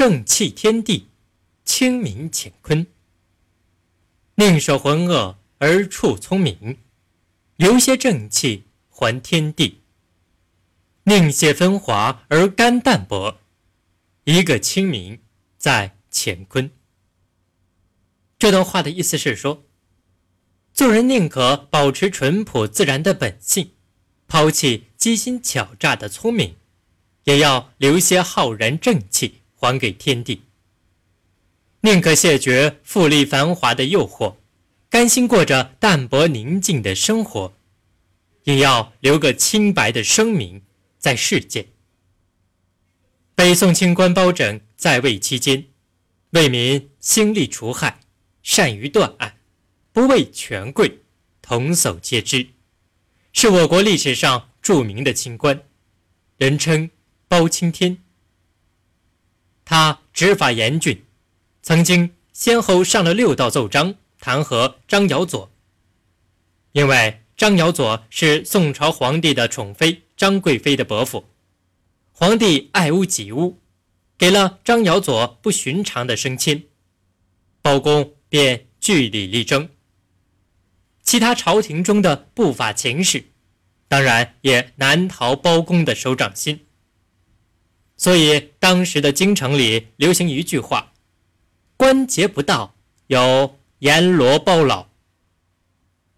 正气天地，清明乾坤。宁守浑噩而处聪明，留些正气还天地。宁泄风华而甘淡泊，一个清明在乾坤。这段话的意思是说，做人宁可保持淳朴自然的本性，抛弃机心巧诈的聪明，也要留些浩然正气还给天地。宁可谢绝富丽繁华的诱惑，甘心过着淡泊宁静的生活，也要留个清白的声名。在世间，北宋清官包拯在位期间，为民兴利除害，善于断案，不畏权贵，童叟皆知，是我国历史上著名的清官，人称包青天。他执法严峻，曾经先后上了六道奏章弹劾张尧佐，因为张尧佐是宋朝皇帝的宠妃。张贵妃的伯父，皇帝爱屋及乌，给了张尧佐不寻常的升迁，包公便据理力争。其他朝廷中的不法情事，当然也难逃包公的手掌心。所以当时的京城里流行一句话：“官节不到，有阎罗包老。”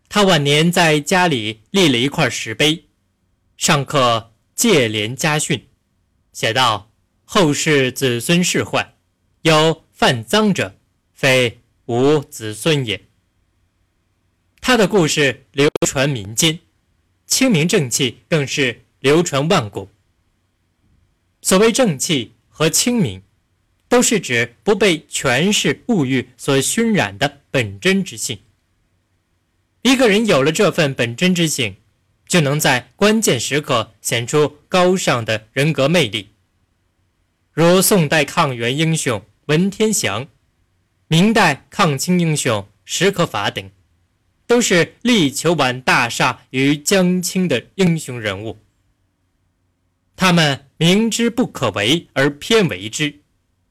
他晚年在家里立了一块石碑。上刻戒廉家训，写道：“后世子孙世患，有犯赃者，非吾子孙也。”他的故事流传民间，清明正气更是流传万古。所谓正气和清明，都是指不被权势物欲所熏染的本真之性。一个人有了这份本真之性。就能在关键时刻显出高尚的人格魅力，如宋代抗元英雄文天祥，明代抗清英雄史可法等，都是力求挽大厦于江青的英雄人物。他们明知不可为而偏为之，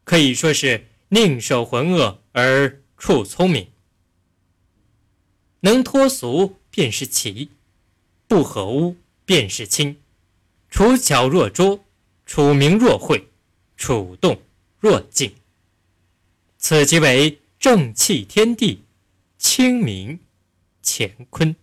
可以说是宁守浑噩而处聪明，能脱俗便是奇。不合污便是清，处巧若拙，处明若晦，处动若静。此即为正气天地，清明乾坤。